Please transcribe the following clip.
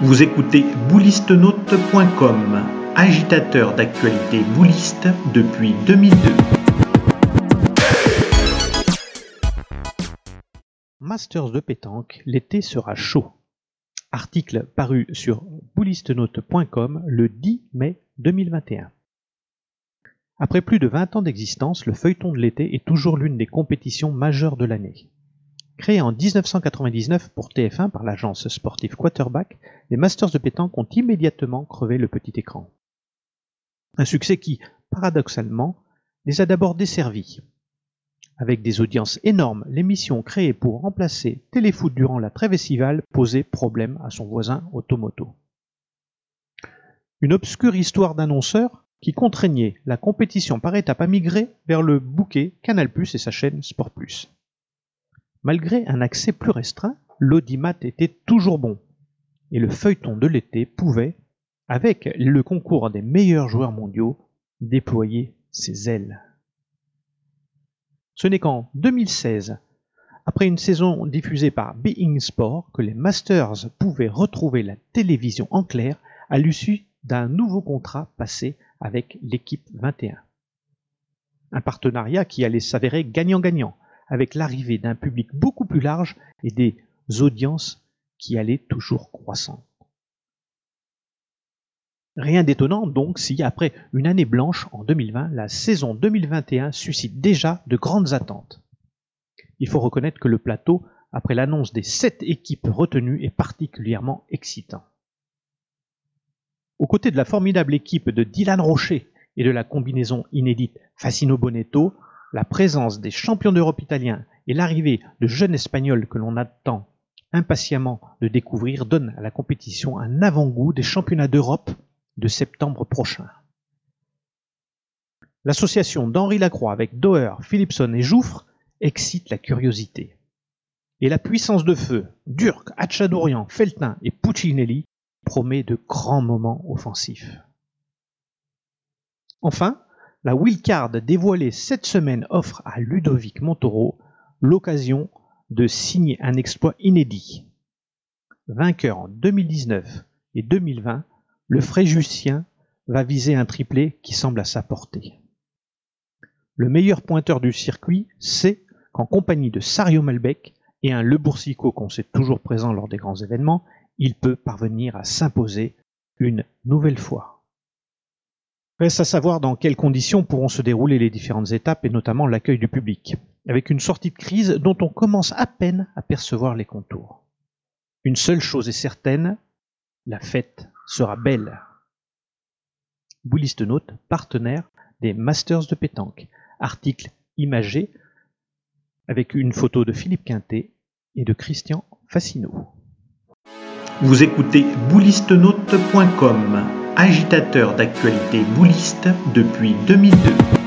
Vous écoutez boulistenote.com, agitateur d'actualité bouliste depuis 2002. Masters de pétanque, l'été sera chaud. Article paru sur boulistenote.com le 10 mai 2021. Après plus de 20 ans d'existence, le feuilleton de l'été est toujours l'une des compétitions majeures de l'année. Créé en 1999 pour TF1 par l'agence sportive Quarterback, les Masters de pétanque ont immédiatement crevé le petit écran. Un succès qui, paradoxalement, les a d'abord desservis. Avec des audiences énormes, l'émission créée pour remplacer Téléfoot durant la trêve estivale posait problème à son voisin Automoto. Une obscure histoire d'annonceur qui contraignait la compétition par étapes à migrer vers le bouquet Canal+, et sa chaîne Sport+. Malgré un accès plus restreint, l'audimat était toujours bon, et le feuilleton de l'été pouvait, avec le concours des meilleurs joueurs mondiaux, déployer ses ailes. Ce n'est qu'en 2016, après une saison diffusée par Being Sport, que les Masters pouvaient retrouver la télévision en clair à l'issue d'un nouveau contrat passé avec l'équipe 21. Un partenariat qui allait s'avérer gagnant-gagnant, avec l'arrivée d'un public beaucoup plus large et des audiences qui allaient toujours croissant. Rien d'étonnant donc si, après une année blanche en 2020, la saison 2021 suscite déjà de grandes attentes. Il faut reconnaître que le plateau, après l'annonce des sept équipes retenues, est particulièrement excitant. Aux côtés de la formidable équipe de Dylan Rocher et de la combinaison inédite Facino Bonetto, la présence des champions d'Europe italiens et l'arrivée de jeunes Espagnols que l'on attend impatiemment de découvrir donnent à la compétition un avant-goût des championnats d'Europe de septembre prochain. L'association d'Henri Lacroix avec Doer, Philipson et Jouffre excite la curiosité. Et la puissance de feu, Durk, Hatchadourian, Feltin et Puccinelli promet de grands moments offensifs. Enfin, la wildcard dévoilée cette semaine offre à Ludovic Montoro l'occasion de signer un exploit inédit. Vainqueur en 2019 et 2020, le Fréjusien va viser un triplé qui semble à sa portée. Le meilleur pointeur du circuit sait qu'en compagnie de Sario Malbec et un Le Boursicot qu'on sait toujours présent lors des grands événements, il peut parvenir à s'imposer une nouvelle fois. Reste à savoir dans quelles conditions pourront se dérouler les différentes étapes et notamment l'accueil du public, avec une sortie de crise dont on commence à peine à percevoir les contours. Une seule chose est certaine, la fête sera belle. Bouliste Note, partenaire des Masters de pétanque. Article imagé avec une photo de Philippe Quintet et de Christian Fassino. Vous écoutez boulistenote.com, agitateur d'actualité bouliste depuis 2002.